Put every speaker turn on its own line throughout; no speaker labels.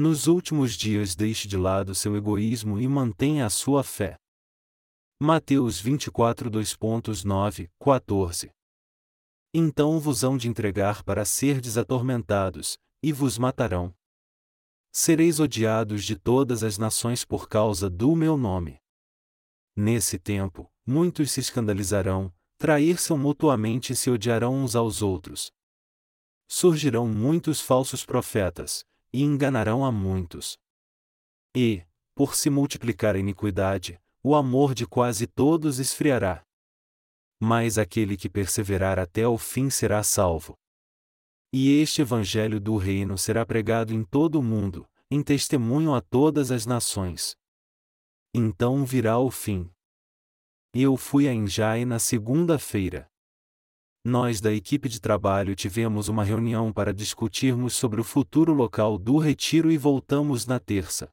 Nos últimos dias deixe de lado seu egoísmo e mantenha a sua fé. Mateus 24 2.9, 14 Então vos hão de entregar para serdes atormentados, e vos matarão. Sereis odiados de todas as nações por causa do meu nome. Nesse tempo, muitos se escandalizarão, trair-se mutuamente e se odiarão uns aos outros. Surgirão muitos falsos profetas, e enganarão a muitos. E, por se multiplicar a iniquidade, o amor de quase todos esfriará. Mas aquele que perseverar até o fim será salvo. E este Evangelho do Reino será pregado em todo o mundo, em testemunho a todas as nações. Então virá o fim. Eu fui a Enjai na segunda-feira. Nós da equipe de trabalho tivemos uma reunião para discutirmos sobre o futuro local do retiro e voltamos na terça.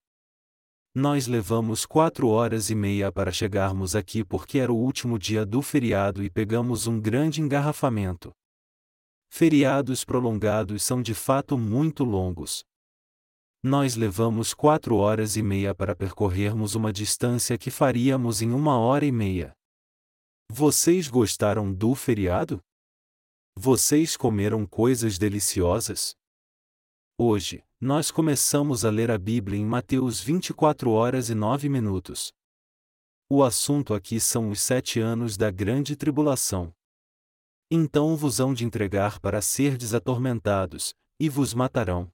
Nós levamos quatro horas e meia para chegarmos aqui porque era o último dia do feriado e pegamos um grande engarrafamento. Feriados prolongados são de fato muito longos. Nós levamos quatro horas e meia para percorrermos uma distância que faríamos em uma hora e meia. Vocês gostaram do feriado? Vocês comeram coisas deliciosas? Hoje, nós começamos a ler a Bíblia em Mateus 24 horas e 9 minutos. O assunto aqui são os sete anos da grande tribulação. Então vos hão de entregar para serdes atormentados, e vos matarão.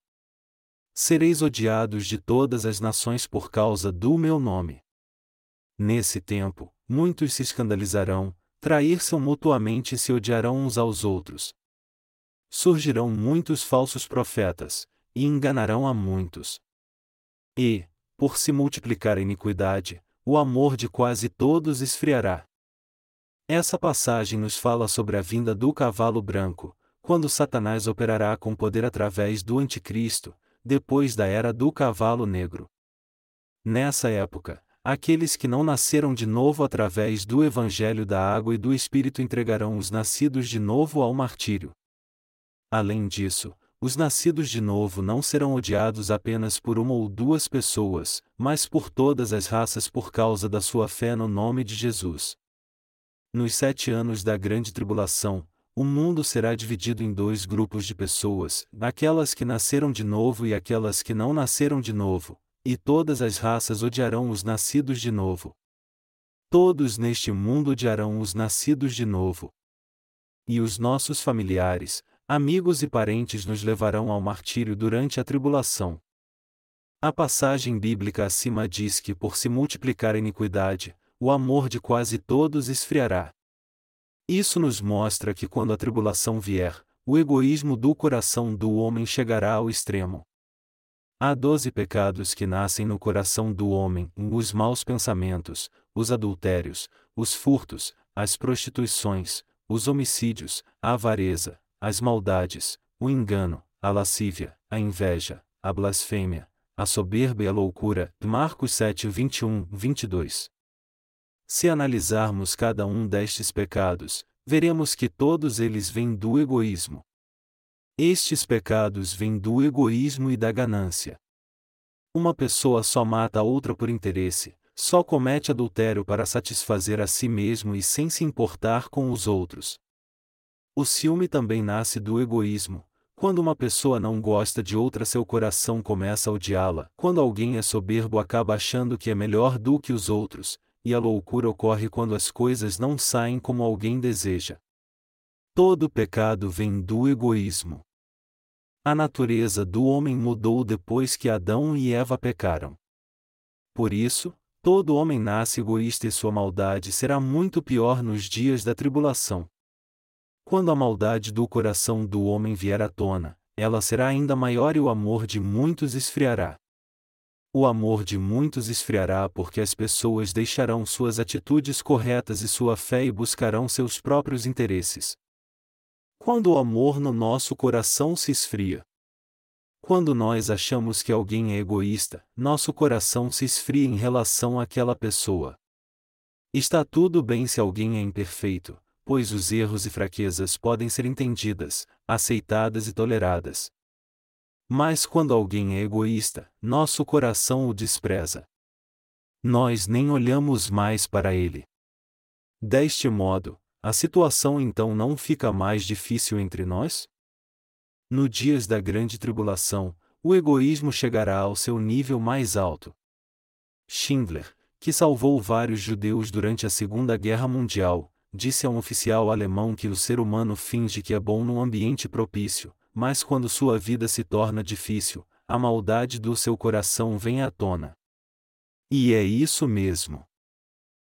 Sereis odiados de todas as nações por causa do meu nome. Nesse tempo, muitos se escandalizarão, trair-se mutuamente e se odiarão uns aos outros. Surgirão muitos falsos profetas, e enganarão a muitos. E, por se multiplicar a iniquidade, o amor de quase todos esfriará. Essa passagem nos fala sobre a vinda do cavalo branco, quando Satanás operará com poder através do Anticristo, depois da era do cavalo negro. Nessa época, aqueles que não nasceram de novo através do Evangelho da Água e do Espírito entregarão os nascidos de novo ao martírio. Além disso, os nascidos de novo não serão odiados apenas por uma ou duas pessoas, mas por todas as raças por causa da sua fé no nome de Jesus. Nos sete anos da grande tribulação, o mundo será dividido em dois grupos de pessoas, aquelas que nasceram de novo e aquelas que não nasceram de novo, e todas as raças odiarão os nascidos de novo. Todos neste mundo odiarão os nascidos de novo. E os nossos familiares, amigos e parentes nos levarão ao martírio durante a tribulação. A passagem bíblica acima diz que por se multiplicar a iniquidade, o amor de quase todos esfriará. Isso nos mostra que quando a tribulação vier, o egoísmo do coração do homem chegará ao extremo. Há doze pecados que nascem no coração do homem: os maus pensamentos, os adultérios, os furtos, as prostituições, os homicídios, a avareza, as maldades, o engano, a lascívia, a inveja, a blasfêmia, a soberba e a loucura. Marcos 7, 21, 22. Se analisarmos cada um destes pecados, veremos que todos eles vêm do egoísmo. Estes pecados vêm do egoísmo e da ganância. Uma pessoa só mata a outra por interesse, só comete adultério para satisfazer a si mesmo e sem se importar com os outros. O ciúme também nasce do egoísmo. Quando uma pessoa não gosta de outra, seu coração começa a odiá-la. Quando alguém é soberbo, acaba achando que é melhor do que os outros, e a loucura ocorre quando as coisas não saem como alguém deseja. Todo pecado vem do egoísmo. A natureza do homem mudou depois que Adão e Eva pecaram. Por isso, todo homem nasce egoísta e sua maldade será muito pior nos dias da tribulação. Quando a maldade do coração do homem vier à tona, ela será ainda maior e o amor de muitos esfriará. O amor de muitos esfriará porque as pessoas deixarão suas atitudes corretas e sua fé e buscarão seus próprios interesses. Quando o amor no nosso coração se esfria. Quando nós achamos que alguém é egoísta, nosso coração se esfria em relação àquela pessoa. Está tudo bem se alguém é imperfeito, pois os erros e fraquezas podem ser entendidas, aceitadas e toleradas. Mas quando alguém é egoísta, nosso coração o despreza. Nós nem olhamos mais para ele. Deste modo, a situação então não fica mais difícil entre nós? No dias da grande tribulação, o egoísmo chegará ao seu nível mais alto. Schindler, que salvou vários judeus durante a Segunda Guerra Mundial, disse a um oficial alemão que o ser humano finge que é bom num ambiente propício, mas quando sua vida se torna difícil, a maldade do seu coração vem à tona. E é isso mesmo.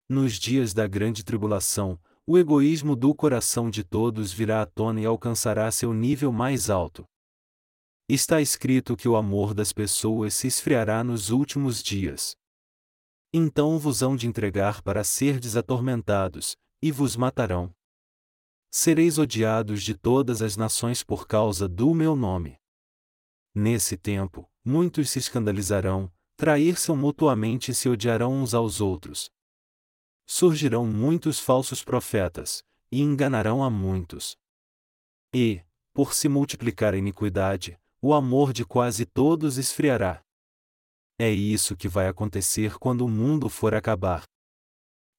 Nos dias da grande tribulação, o egoísmo do coração de todos virá à tona e alcançará seu nível mais alto. Está escrito que o amor das pessoas se esfriará nos últimos dias. Então vos hão de entregar para serdes atormentados, e vos matarão. Sereis odiados de todas as nações por causa do meu nome. Nesse tempo, muitos se escandalizarão, trair-se mutuamente e se odiarão uns aos outros. Surgirão muitos falsos profetas, e enganarão a muitos. E, por se multiplicar a iniquidade, o amor de quase todos esfriará. É isso que vai acontecer quando o mundo for acabar.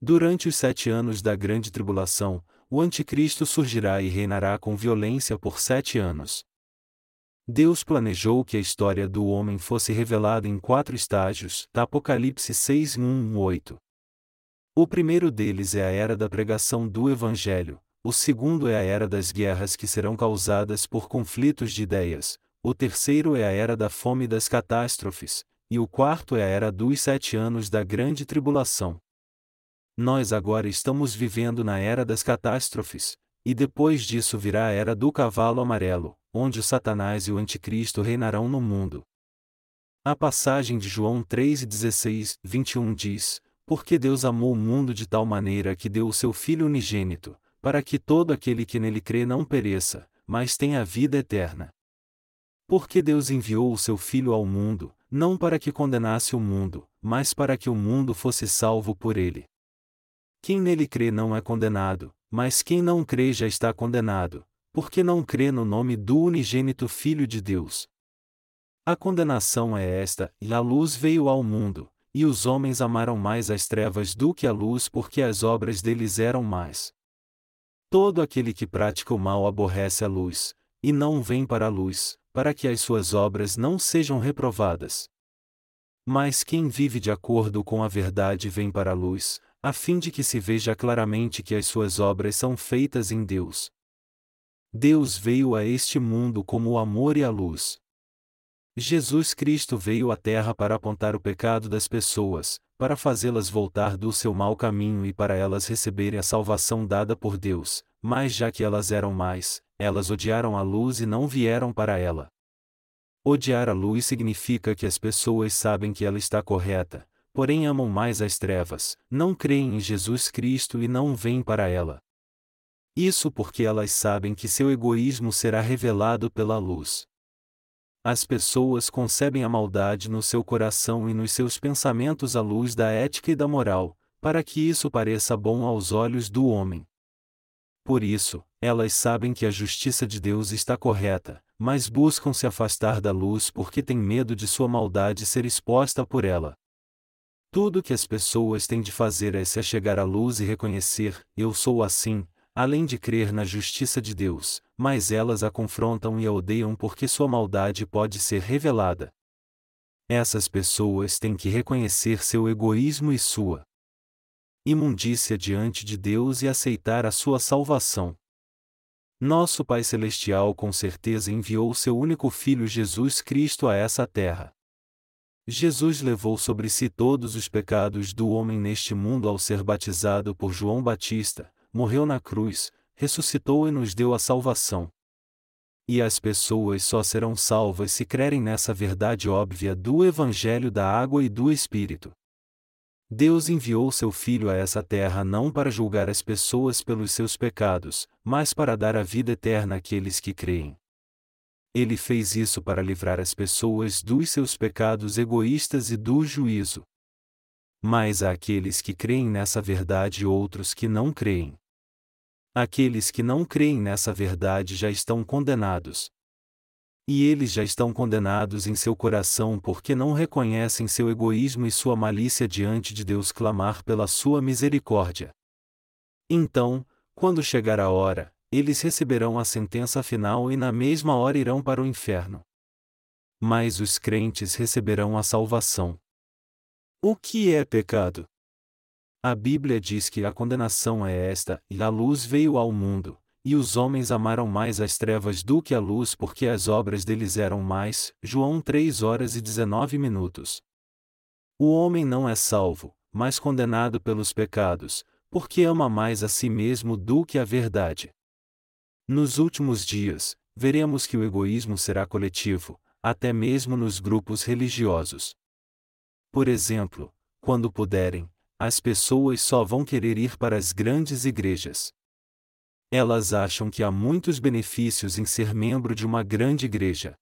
Durante os sete anos da grande tribulação, o Anticristo surgirá e reinará com violência por sete anos. Deus planejou que a história do homem fosse revelada em quatro estágios, da Apocalipse 6 1 8. O primeiro deles é a era da pregação do Evangelho, o segundo é a era das guerras que serão causadas por conflitos de ideias, o terceiro é a era da fome e das catástrofes, e o quarto é a era dos sete anos da grande tribulação. Nós agora estamos vivendo na era das catástrofes, e depois disso virá a era do cavalo amarelo, onde Satanás e o Anticristo reinarão no mundo. A passagem de João 3,16, 21 diz: Porque Deus amou o mundo de tal maneira que deu o seu Filho unigênito, para que todo aquele que nele crê não pereça, mas tenha a vida eterna. Porque Deus enviou o seu Filho ao mundo, não para que condenasse o mundo, mas para que o mundo fosse salvo por ele. Quem nele crê não é condenado, mas quem não crê já está condenado, porque não crê no nome do unigênito Filho de Deus. A condenação é esta: e a luz veio ao mundo, e os homens amaram mais as trevas do que a luz porque as obras deles eram mais. Todo aquele que pratica o mal aborrece a luz, e não vem para a luz, para que as suas obras não sejam reprovadas. Mas quem vive de acordo com a verdade vem para a luz, a fim de que se veja claramente que as suas obras são feitas em Deus. Deus veio a este mundo como o amor e a luz. Jesus Cristo veio à Terra para apontar o pecado das pessoas, para fazê-las voltar do seu mau caminho e para elas receberem a salvação dada por Deus, mas já que elas eram mais, elas odiaram a luz e não vieram para ela. Odiar a luz significa que as pessoas sabem que ela está correta, porém amam mais as trevas, não creem em Jesus Cristo e não vêm para ela. Isso porque elas sabem que seu egoísmo será revelado pela luz. As pessoas concebem a maldade no seu coração e nos seus pensamentos à luz da ética e da moral, para que isso pareça bom aos olhos do homem. Por isso, elas sabem que a justiça de Deus está correta, mas buscam se afastar da luz porque têm medo de sua maldade ser exposta por ela. Tudo que as pessoas têm de fazer é se achegar à luz e reconhecer: eu sou assim, além de crer na justiça de Deus, mas elas a confrontam e a odeiam porque sua maldade pode ser revelada. Essas pessoas têm que reconhecer seu egoísmo e sua imundícia diante de Deus e aceitar a sua salvação. Nosso Pai Celestial com certeza enviou seu único Filho Jesus Cristo a essa terra. Jesus levou sobre si todos os pecados do homem neste mundo ao ser batizado por João Batista, morreu na cruz, ressuscitou e nos deu a salvação. E as pessoas só serão salvas se crerem nessa verdade óbvia do Evangelho da Água e do Espírito. Deus enviou seu Filho a essa terra não para julgar as pessoas pelos seus pecados, mas para dar a vida eterna àqueles que creem. Ele fez isso para livrar as pessoas dos seus pecados egoístas e do juízo. Mas há aqueles que creem nessa verdade e outros que não creem. Aqueles que não creem nessa verdade já estão condenados. E eles já estão condenados em seu coração porque não reconhecem seu egoísmo e sua malícia diante de Deus clamar pela sua misericórdia. Então, quando chegar a hora, eles receberão a sentença final e na mesma hora irão para o inferno. Mas os crentes receberão a salvação. O que é pecado? A Bíblia diz que a condenação é esta, e a luz veio ao mundo, e os homens amaram mais as trevas do que a luz porque as obras deles eram mais. João 3 horas e 19 minutos. O homem não é salvo, mas condenado pelos pecados, porque ama mais a si mesmo do que a verdade. Nos últimos dias, veremos que o egoísmo será coletivo, até mesmo nos grupos religiosos. Por exemplo, quando puderem, as pessoas só vão querer ir para as grandes igrejas. Elas acham que há muitos benefícios em ser membro de uma grande igreja.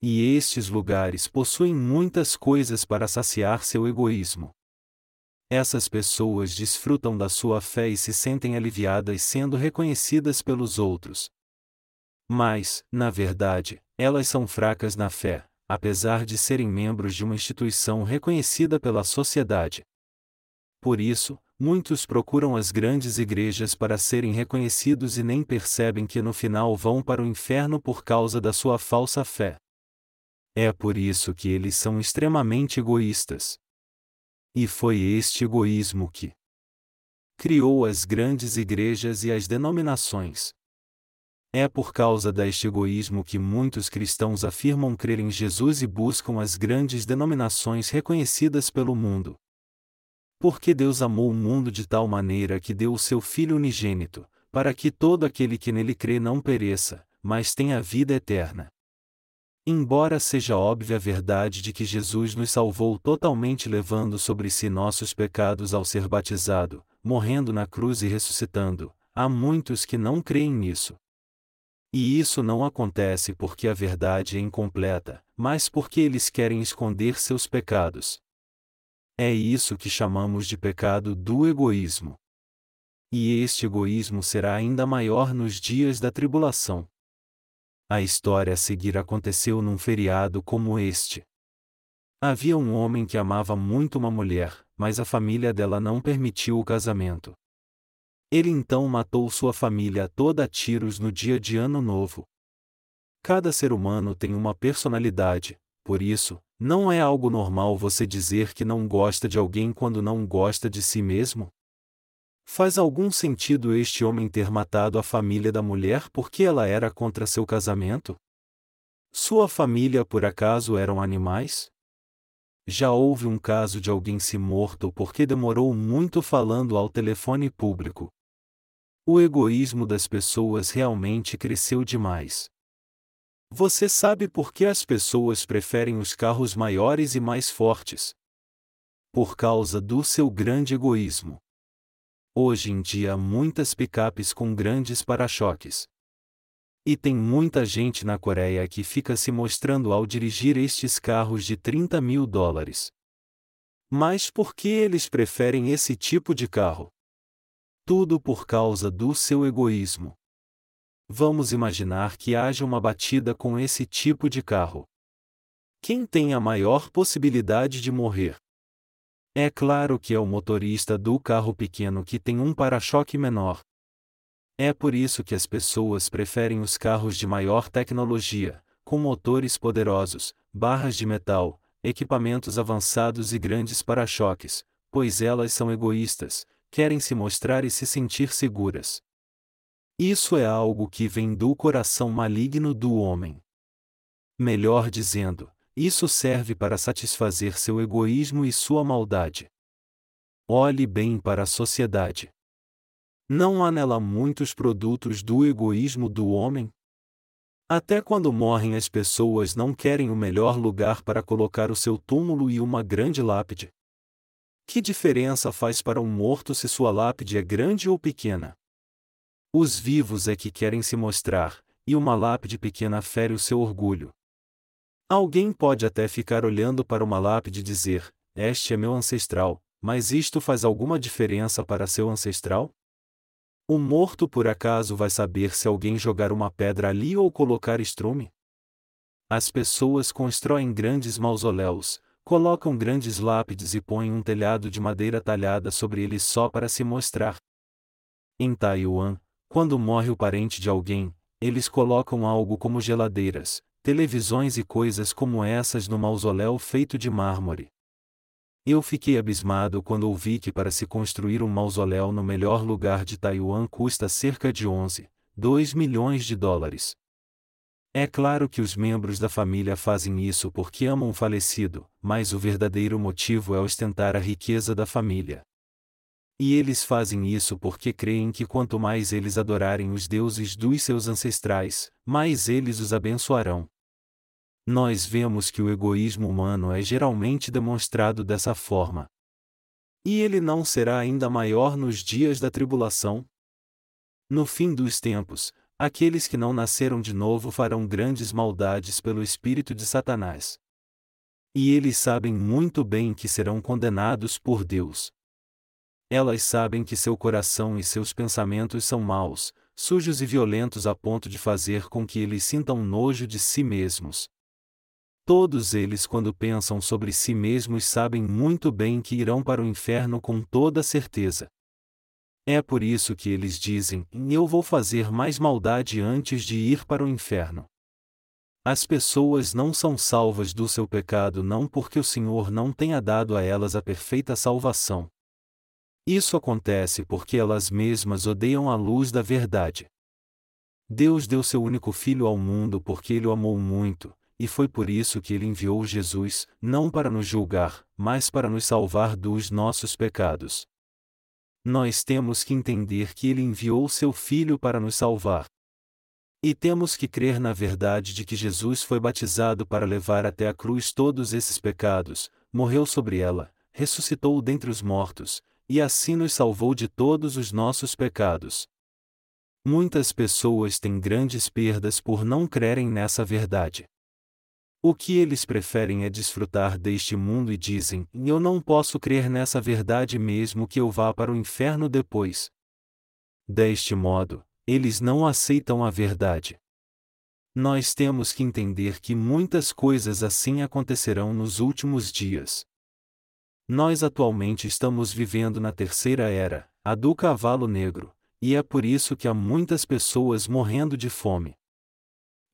E estes lugares possuem muitas coisas para saciar seu egoísmo. Essas pessoas desfrutam da sua fé e se sentem aliviadas sendo reconhecidas pelos outros. Mas, na verdade, elas são fracas na fé, apesar de serem membros de uma instituição reconhecida pela sociedade. Por isso, muitos procuram as grandes igrejas para serem reconhecidos e nem percebem que no final vão para o inferno por causa da sua falsa fé. É por isso que eles são extremamente egoístas. E foi este egoísmo que criou as grandes igrejas e as denominações. É por causa deste egoísmo que muitos cristãos afirmam crer em Jesus e buscam as grandes denominações reconhecidas pelo mundo. Porque Deus amou o mundo de tal maneira que deu o seu Filho unigênito, para que todo aquele que nele crê não pereça, mas tenha vida eterna. Embora seja óbvia a verdade de que Jesus nos salvou totalmente levando sobre si nossos pecados ao ser batizado, morrendo na cruz e ressuscitando, há muitos que não creem nisso. E isso não acontece porque a verdade é incompleta, mas porque eles querem esconder seus pecados. É isso que chamamos de pecado do egoísmo. E este egoísmo será ainda maior nos dias da tribulação. A história a seguir aconteceu num feriado como este. Havia um homem que amava muito uma mulher, mas a família dela não permitiu o casamento. Ele então matou sua família toda a tiros no dia de Ano Novo. Cada ser humano tem uma personalidade, por isso, não é algo normal você dizer que não gosta de alguém quando não gosta de si mesmo? Faz algum sentido este homem ter matado a família da mulher porque ela era contra seu casamento? Sua família por acaso eram animais? Já houve um caso de alguém se morto porque demorou muito falando ao telefone público. O egoísmo das pessoas realmente cresceu demais. Você sabe por que as pessoas preferem os carros maiores e mais fortes? Por causa do seu grande egoísmo. Hoje em dia há muitas picapes com grandes para-choques. E tem muita gente na Coreia que fica se mostrando ao dirigir estes carros de 30 mil dólares. Mas por que eles preferem esse tipo de carro? Tudo por causa do seu egoísmo. Vamos imaginar que haja uma batida com esse tipo de carro. Quem tem a maior possibilidade de morrer? É claro que é o motorista do carro pequeno que tem um para-choque menor. É por isso que as pessoas preferem os carros de maior tecnologia, com motores poderosos, barras de metal, equipamentos avançados e grandes para-choques, pois elas são egoístas, querem se mostrar e se sentir seguras. Isso é algo que vem do coração maligno do homem. Melhor dizendo, isso serve para satisfazer seu egoísmo e sua maldade. Olhe bem para a sociedade. Não há nela muitos produtos do egoísmo do homem? Até quando morrem as pessoas não querem o melhor lugar para colocar o seu túmulo e uma grande lápide. Que diferença faz para um morto se sua lápide é grande ou pequena? Os vivos é que querem se mostrar, e uma lápide pequena fere o seu orgulho. Alguém pode até ficar olhando para uma lápide e dizer: Este é meu ancestral, mas isto faz alguma diferença para seu ancestral? O morto por acaso vai saber se alguém jogar uma pedra ali ou colocar estrume? As pessoas constroem grandes mausoléus, colocam grandes lápides e põem um telhado de madeira talhada sobre eles só para se mostrar. Em Taiwan, quando morre o parente de alguém, eles colocam algo como geladeiras, televisões e coisas como essas no mausoléu feito de mármore. Eu fiquei abismado quando ouvi que para se construir um mausoléu no melhor lugar de Taiwan custa cerca de 11, 2 milhões de dólares. É claro que os membros da família fazem isso porque amam o falecido, mas o verdadeiro motivo é ostentar a riqueza da família. E eles fazem isso porque creem que quanto mais eles adorarem os deuses dos seus ancestrais, mais eles os abençoarão. Nós vemos que o egoísmo humano é geralmente demonstrado dessa forma. E ele não será ainda maior nos dias da tribulação? No fim dos tempos, Aqueles que não nasceram de novo farão grandes maldades pelo espírito de Satanás. E eles sabem muito bem que serão condenados por Deus. Elas sabem que seu coração e seus pensamentos são maus, sujos e violentos a ponto de fazer com que eles sintam nojo de si mesmos. Todos eles, quando pensam sobre si mesmos, sabem muito bem que irão para o inferno com toda certeza. É por isso que eles dizem: Eu vou fazer mais maldade antes de ir para o inferno. As pessoas não são salvas do seu pecado não porque o Senhor não tenha dado a elas a perfeita salvação. Isso acontece porque elas mesmas odeiam a luz da verdade. Deus deu seu único filho ao mundo porque ele o amou muito, e foi por isso que ele enviou Jesus, não para nos julgar, mas para nos salvar dos nossos pecados nós temos que entender que Ele enviou seu Filho para nos salvar. E temos que crer na verdade de que Jesus foi batizado para levar até a cruz todos esses pecados, morreu sobre ela, ressuscitou dentre os mortos, e assim nos salvou de todos os nossos pecados. Muitas pessoas têm grandes perdas por não crerem nessa verdade. O que eles preferem é desfrutar deste mundo e dizem: Eu não posso crer nessa verdade mesmo que eu vá para o inferno depois. Deste modo, eles não aceitam a verdade. Nós temos que entender que muitas coisas assim acontecerão nos últimos dias. Nós atualmente estamos vivendo na terceira era, a do cavalo negro, e é por isso que há muitas pessoas morrendo de fome.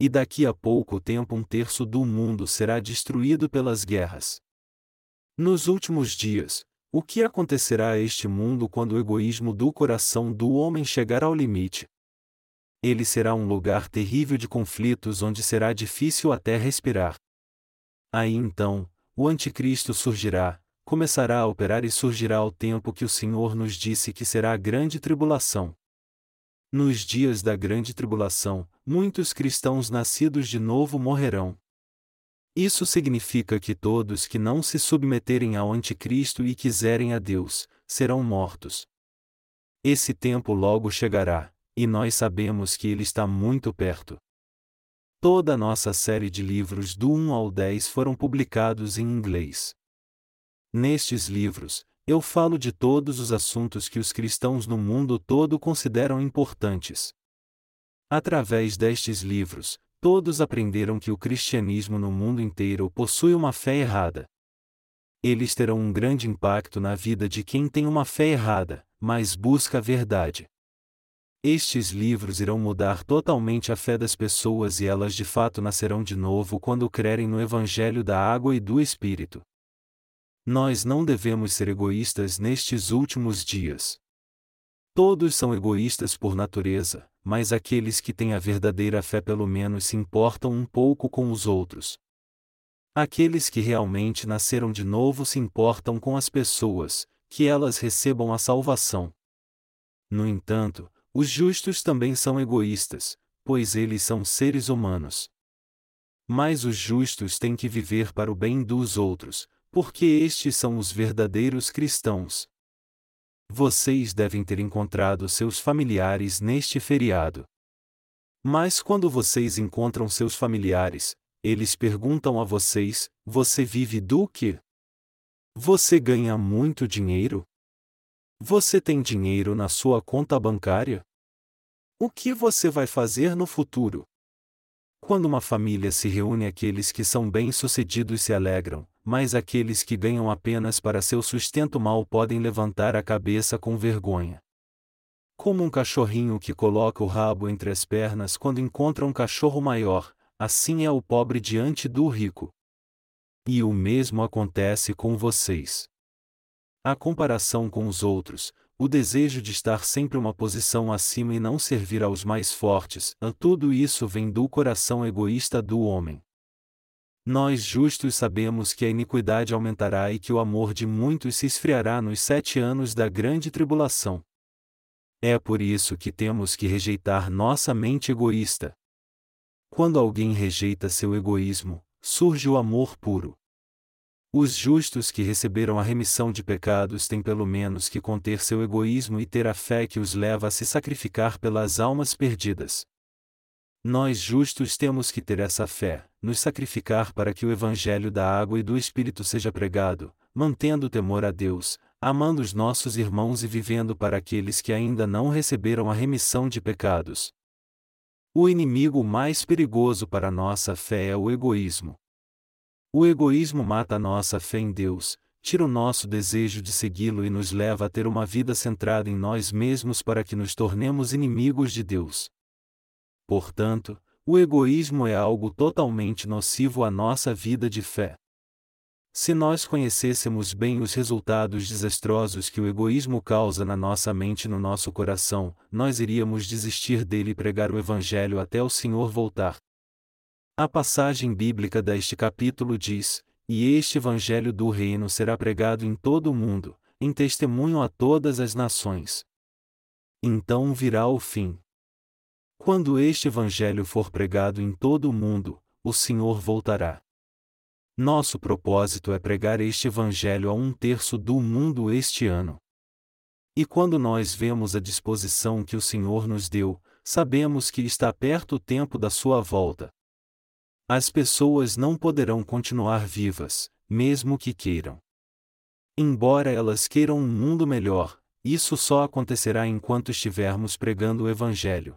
E daqui a pouco tempo um terço do mundo será destruído pelas guerras. Nos últimos dias, o que acontecerá a este mundo quando o egoísmo do coração do homem chegar ao limite? Ele será um lugar terrível de conflitos onde será difícil até respirar. Aí então, o Anticristo surgirá, começará a operar e surgirá ao tempo que o Senhor nos disse que será a grande tribulação. Nos dias da grande tribulação, muitos cristãos nascidos de novo morrerão. Isso significa que todos que não se submeterem ao Anticristo e quiserem a Deus, serão mortos. Esse tempo logo chegará, e nós sabemos que ele está muito perto. Toda a nossa série de livros do 1 ao 10 foram publicados em inglês. Nestes livros, eu falo de todos os assuntos que os cristãos no mundo todo consideram importantes. Através destes livros, todos aprenderam que o cristianismo no mundo inteiro possui uma fé errada. Eles terão um grande impacto na vida de quem tem uma fé errada, mas busca a verdade. Estes livros irão mudar totalmente a fé das pessoas e elas de fato nascerão de novo quando crerem no Evangelho da Água e do Espírito. Nós não devemos ser egoístas nestes últimos dias. Todos são egoístas por natureza, mas aqueles que têm a verdadeira fé pelo menos se importam um pouco com os outros. Aqueles que realmente nasceram de novo se importam com as pessoas, que elas recebam a salvação. No entanto, os justos também são egoístas, pois eles são seres humanos. Mas os justos têm que viver para o bem dos outros, porque estes são os verdadeiros cristãos. Vocês devem ter encontrado seus familiares neste feriado. Mas quando vocês encontram seus familiares, eles perguntam a vocês: Você vive do quê? Você ganha muito dinheiro? Você tem dinheiro na sua conta bancária? O que você vai fazer no futuro? Quando uma família se reúne, aqueles que são bem-sucedidos se alegram, mas aqueles que ganham apenas para seu sustento mal podem levantar a cabeça com vergonha. Como um cachorrinho que coloca o rabo entre as pernas quando encontra um cachorro maior, assim é o pobre diante do rico. E o mesmo acontece com vocês. A comparação com os outros, o desejo de estar sempre uma posição acima e não servir aos mais fortes, tudo isso vem do coração egoísta do homem. Nós justos sabemos que a iniquidade aumentará e que o amor de muitos se esfriará nos sete anos da grande tribulação. É por isso que temos que rejeitar nossa mente egoísta. Quando alguém rejeita seu egoísmo, surge o amor puro. Os justos que receberam a remissão de pecados têm pelo menos que conter seu egoísmo e ter a fé que os leva a se sacrificar pelas almas perdidas. Nós justos temos que ter essa fé, nos sacrificar para que o Evangelho da água e do Espírito seja pregado, mantendo o temor a Deus, amando os nossos irmãos e vivendo para aqueles que ainda não receberam a remissão de pecados. O inimigo mais perigoso para nossa fé é o egoísmo. O egoísmo mata a nossa fé em Deus, tira o nosso desejo de segui-lo e nos leva a ter uma vida centrada em nós mesmos para que nos tornemos inimigos de Deus. Portanto, o egoísmo é algo totalmente nocivo à nossa vida de fé. Se nós conhecêssemos bem os resultados desastrosos que o egoísmo causa na nossa mente e no nosso coração, nós iríamos desistir dele e pregar o Evangelho até o Senhor voltar. A passagem bíblica deste capítulo diz: E este Evangelho do Reino será pregado em todo o mundo, em testemunho a todas as nações. Então virá o fim. Quando este Evangelho for pregado em todo o mundo, o Senhor voltará. Nosso propósito é pregar este Evangelho a um terço do mundo este ano. E quando nós vemos a disposição que o Senhor nos deu, sabemos que está perto o tempo da sua volta. As pessoas não poderão continuar vivas, mesmo que queiram. Embora elas queiram um mundo melhor, isso só acontecerá enquanto estivermos pregando o Evangelho.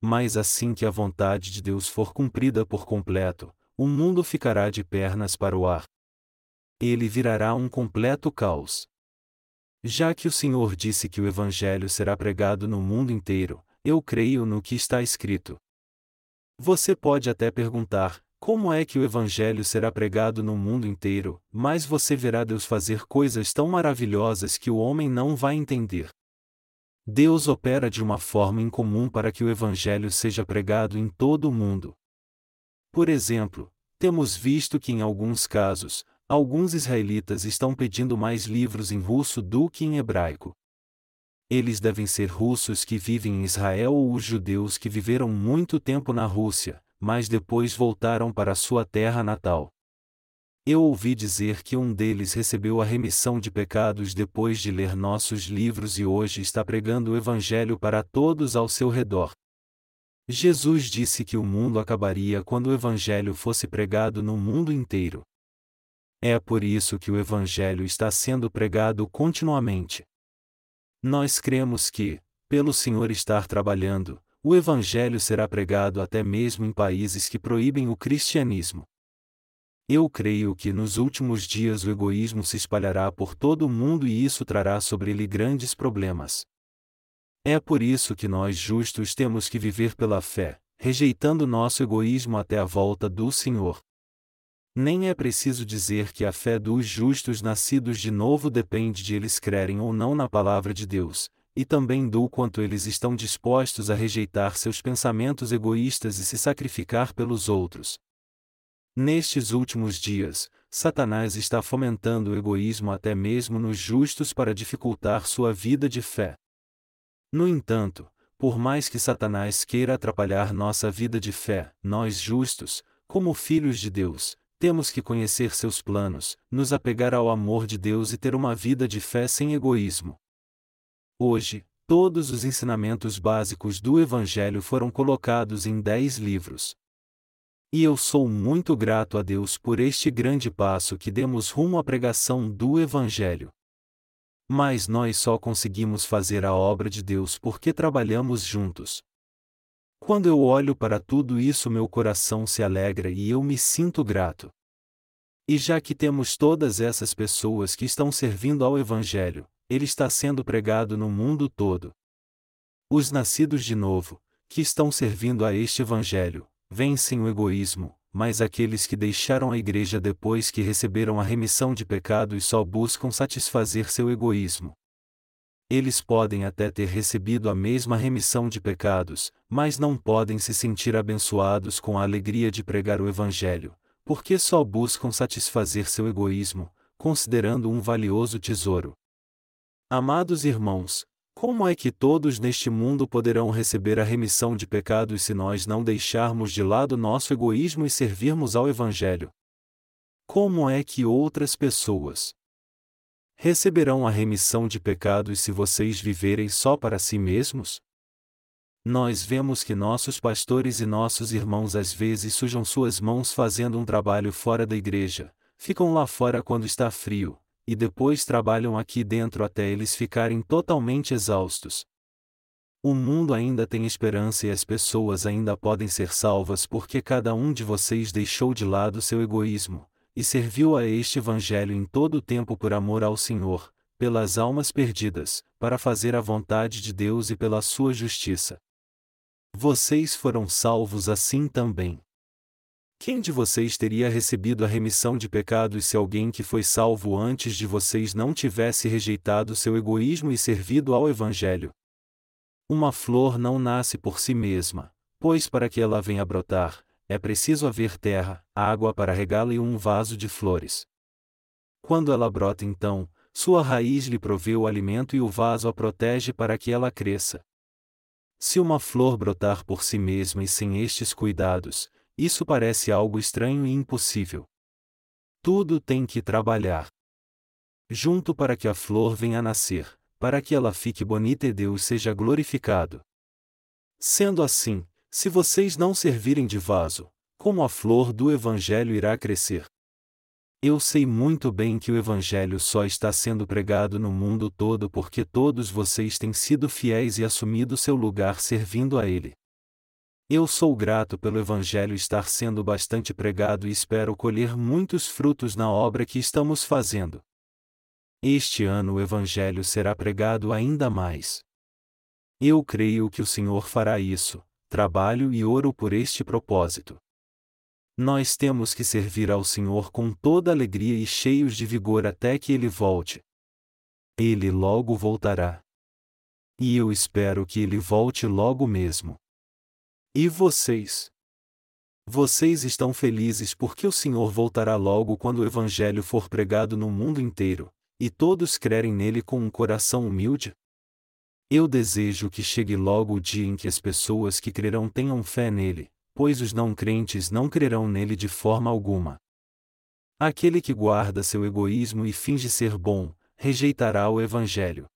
Mas assim que a vontade de Deus for cumprida por completo, o mundo ficará de pernas para o ar. Ele virará um completo caos. Já que o Senhor disse que o Evangelho será pregado no mundo inteiro, eu creio no que está escrito. Você pode até perguntar: como é que o Evangelho será pregado no mundo inteiro, mas você verá Deus fazer coisas tão maravilhosas que o homem não vai entender. Deus opera de uma forma incomum para que o Evangelho seja pregado em todo o mundo. Por exemplo, temos visto que em alguns casos, alguns israelitas estão pedindo mais livros em russo do que em hebraico eles devem ser russos que vivem em Israel ou os judeus que viveram muito tempo na Rússia, mas depois voltaram para sua terra natal. Eu ouvi dizer que um deles recebeu a remissão de pecados depois de ler nossos livros e hoje está pregando o Evangelho para todos ao seu redor. Jesus disse que o mundo acabaria quando o Evangelho fosse pregado no mundo inteiro. É por isso que o Evangelho está sendo pregado continuamente. Nós cremos que, pelo Senhor estar trabalhando, o Evangelho será pregado até mesmo em países que proíbem o cristianismo. Eu creio que nos últimos dias o egoísmo se espalhará por todo o mundo e isso trará sobre ele grandes problemas. É por isso que nós justos temos que viver pela fé, rejeitando nosso egoísmo até a volta do Senhor. Nem é preciso dizer que a fé dos justos nascidos de novo depende de eles crerem ou não na palavra de Deus, e também do quanto eles estão dispostos a rejeitar seus pensamentos egoístas e se sacrificar pelos outros. Nestes últimos dias, Satanás está fomentando o egoísmo até mesmo nos justos para dificultar sua vida de fé. No entanto, por mais que Satanás queira atrapalhar nossa vida de fé, nós justos, como filhos de Deus, temos que conhecer seus planos, nos apegar ao amor de Deus e ter uma vida de fé sem egoísmo. Hoje, todos os ensinamentos básicos do Evangelho foram colocados em dez livros. E eu sou muito grato a Deus por este grande passo que demos rumo à pregação do Evangelho. Mas nós só conseguimos fazer a obra de Deus porque trabalhamos juntos. Quando eu olho para tudo isso, meu coração se alegra e eu me sinto grato. E já que temos todas essas pessoas que estão servindo ao Evangelho, ele está sendo pregado no mundo todo. Os nascidos de novo, que estão servindo a este Evangelho, vencem o egoísmo, mas aqueles que deixaram a igreja depois que receberam a remissão de pecados só buscam satisfazer seu egoísmo. Eles podem até ter recebido a mesma remissão de pecados, mas não podem se sentir abençoados com a alegria de pregar o Evangelho, porque só buscam satisfazer seu egoísmo, considerando um valioso tesouro. Amados irmãos, como é que todos neste mundo poderão receber a remissão de pecados se nós não deixarmos de lado nosso egoísmo e servirmos ao Evangelho? Como é que outras pessoas receberão a remissão de pecados se vocês viverem só para si mesmos? Nós vemos que nossos pastores e nossos irmãos às vezes sujam suas mãos fazendo um trabalho fora da igreja, ficam lá fora quando está frio, e depois trabalham aqui dentro até eles ficarem totalmente exaustos. O mundo ainda tem esperança e as pessoas ainda podem ser salvas porque cada um de vocês deixou de lado seu egoísmo, e serviu a este Evangelho em todo o tempo por amor ao Senhor, pelas almas perdidas, para fazer a vontade de Deus e pela sua justiça. Vocês foram salvos assim também. Quem de vocês teria recebido a remissão de pecados se alguém que foi salvo antes de vocês não tivesse rejeitado seu egoísmo e servido ao Evangelho? Uma flor não nasce por si mesma, pois para que ela venha brotar, é preciso haver terra, água para regá-la e um vaso de flores. Quando ela brota então, sua raiz lhe provê o alimento e o vaso a protege para que ela cresça. Se uma flor brotar por si mesma e sem estes cuidados, isso parece algo estranho e impossível. Tudo tem que trabalhar junto para que a flor venha a nascer, para que ela fique bonita e Deus seja glorificado. Sendo assim, se vocês não servirem de vaso, como a flor do Evangelho irá crescer? Eu sei muito bem que o Evangelho só está sendo pregado no mundo todo porque todos vocês têm sido fiéis e assumido seu lugar servindo a Ele. Eu sou grato pelo Evangelho estar sendo bastante pregado e espero colher muitos frutos na obra que estamos fazendo. Este ano o Evangelho será pregado ainda mais. Eu creio que o Senhor fará isso, trabalho e ouro por este propósito. Nós temos que servir ao Senhor com toda alegria e cheios de vigor até que Ele volte. Ele logo voltará. E eu espero que Ele volte logo mesmo. E vocês? Vocês estão felizes porque o Senhor voltará logo quando o Evangelho for pregado no mundo inteiro, e todos crerem nele com um coração humilde? Eu desejo que chegue logo o dia em que as pessoas que crerão tenham fé nele, pois os não crentes não crerão nele de forma alguma. Aquele que guarda seu egoísmo e finge ser bom, rejeitará o Evangelho.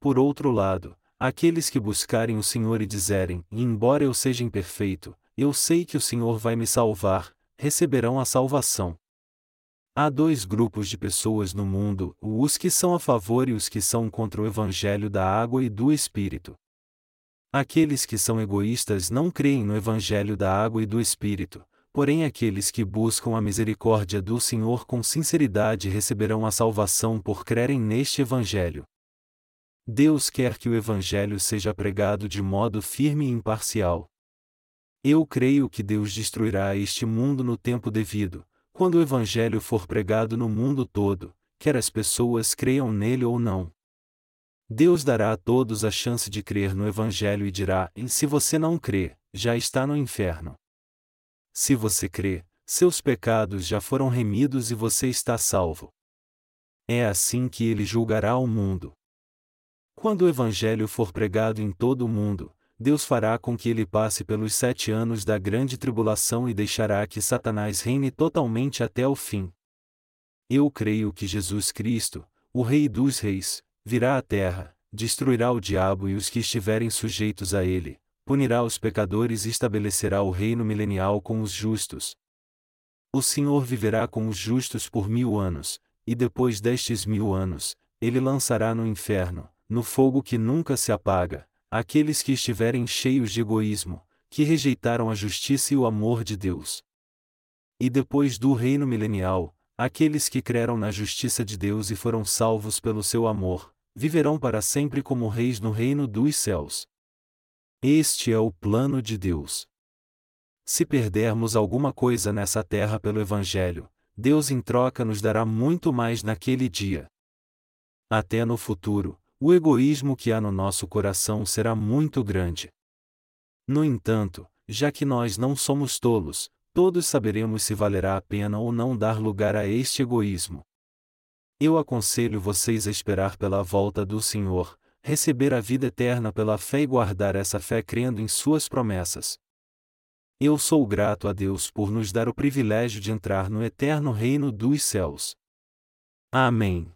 Por outro lado, Aqueles que buscarem o Senhor e disserem, embora eu seja imperfeito, eu sei que o Senhor vai me salvar, receberão a salvação. Há dois grupos de pessoas no mundo, os que são a favor e os que são contra o Evangelho da água e do Espírito. Aqueles que são egoístas não creem no Evangelho da água e do Espírito, porém aqueles que buscam a misericórdia do Senhor com sinceridade receberão a salvação por crerem neste Evangelho. Deus quer que o Evangelho seja pregado de modo firme e imparcial. Eu creio que Deus destruirá este mundo no tempo devido, quando o Evangelho for pregado no mundo todo, quer as pessoas creiam nele ou não. Deus dará a todos a chance de crer no Evangelho e dirá: e se você não crê, já está no inferno. Se você crê, seus pecados já foram remidos e você está salvo. É assim que ele julgará o mundo. Quando o Evangelho for pregado em todo o mundo, Deus fará com que ele passe pelos sete anos da grande tribulação e deixará que Satanás reine totalmente até o fim. Eu creio que Jesus Cristo, o Rei dos Reis, virá à terra, destruirá o diabo e os que estiverem sujeitos a ele, punirá os pecadores e estabelecerá o reino milenial com os justos. O Senhor viverá com os justos por mil anos, e depois destes mil anos, ele lançará no inferno, no fogo que nunca se apaga, aqueles que estiverem cheios de egoísmo, que rejeitaram a justiça e o amor de Deus. E depois do reino milenial, aqueles que creram na justiça de Deus e foram salvos pelo seu amor, viverão para sempre como reis no reino dos céus. Este é o plano de Deus. Se perdermos alguma coisa nessa terra pelo Evangelho, Deus em troca nos dará muito mais naquele dia. Até no futuro, o egoísmo que há no nosso coração será muito grande. No entanto, já que nós não somos tolos, todos saberemos se valerá a pena ou não dar lugar a este egoísmo. Eu aconselho vocês a esperar pela volta do Senhor, receber a vida eterna pela fé e guardar essa fé crendo em Suas promessas. Eu sou grato a Deus por nos dar o privilégio de entrar no eterno reino dos céus. Amém.